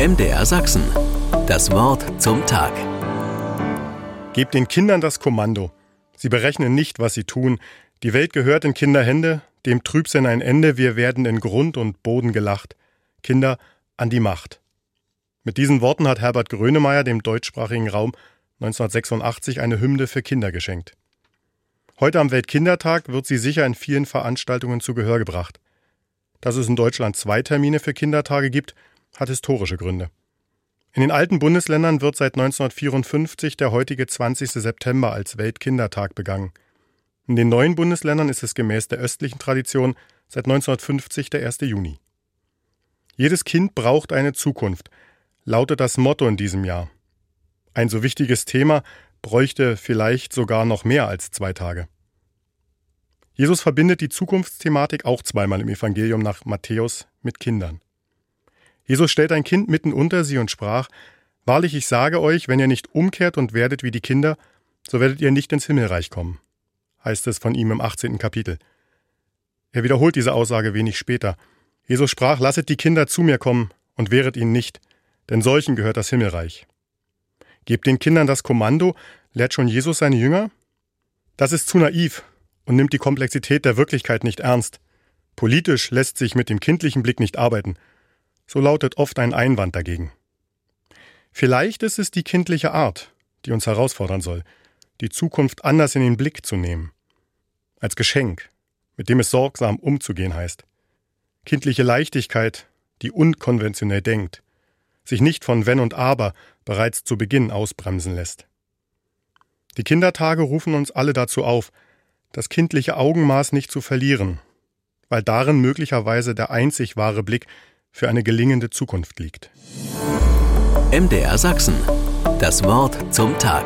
MDR Sachsen. Das Wort zum Tag. Gebt den Kindern das Kommando. Sie berechnen nicht, was sie tun. Die Welt gehört in Kinderhände, dem Trübsinn ein Ende, wir werden in Grund und Boden gelacht. Kinder an die Macht. Mit diesen Worten hat Herbert Grönemeyer dem deutschsprachigen Raum 1986 eine Hymne für Kinder geschenkt. Heute am Weltkindertag wird sie sicher in vielen Veranstaltungen zu Gehör gebracht. Dass es in Deutschland zwei Termine für Kindertage gibt, hat historische Gründe. In den alten Bundesländern wird seit 1954 der heutige 20. September als Weltkindertag begangen. In den neuen Bundesländern ist es gemäß der östlichen Tradition seit 1950 der 1. Juni. Jedes Kind braucht eine Zukunft, lautet das Motto in diesem Jahr. Ein so wichtiges Thema bräuchte vielleicht sogar noch mehr als zwei Tage. Jesus verbindet die Zukunftsthematik auch zweimal im Evangelium nach Matthäus mit Kindern. Jesus stellt ein Kind mitten unter sie und sprach, Wahrlich, ich sage euch, wenn ihr nicht umkehrt und werdet wie die Kinder, so werdet ihr nicht ins Himmelreich kommen, heißt es von ihm im 18. Kapitel. Er wiederholt diese Aussage wenig später. Jesus sprach, Lasset die Kinder zu mir kommen und wehret ihnen nicht, denn solchen gehört das Himmelreich. Gebt den Kindern das Kommando, lehrt schon Jesus seine Jünger? Das ist zu naiv und nimmt die Komplexität der Wirklichkeit nicht ernst. Politisch lässt sich mit dem kindlichen Blick nicht arbeiten. So lautet oft ein Einwand dagegen. Vielleicht ist es die kindliche Art, die uns herausfordern soll, die Zukunft anders in den Blick zu nehmen. Als Geschenk, mit dem es sorgsam umzugehen heißt. Kindliche Leichtigkeit, die unkonventionell denkt, sich nicht von Wenn und Aber bereits zu Beginn ausbremsen lässt. Die Kindertage rufen uns alle dazu auf, das kindliche Augenmaß nicht zu verlieren, weil darin möglicherweise der einzig wahre Blick für eine gelingende Zukunft liegt. MDR Sachsen. Das Wort zum Tag.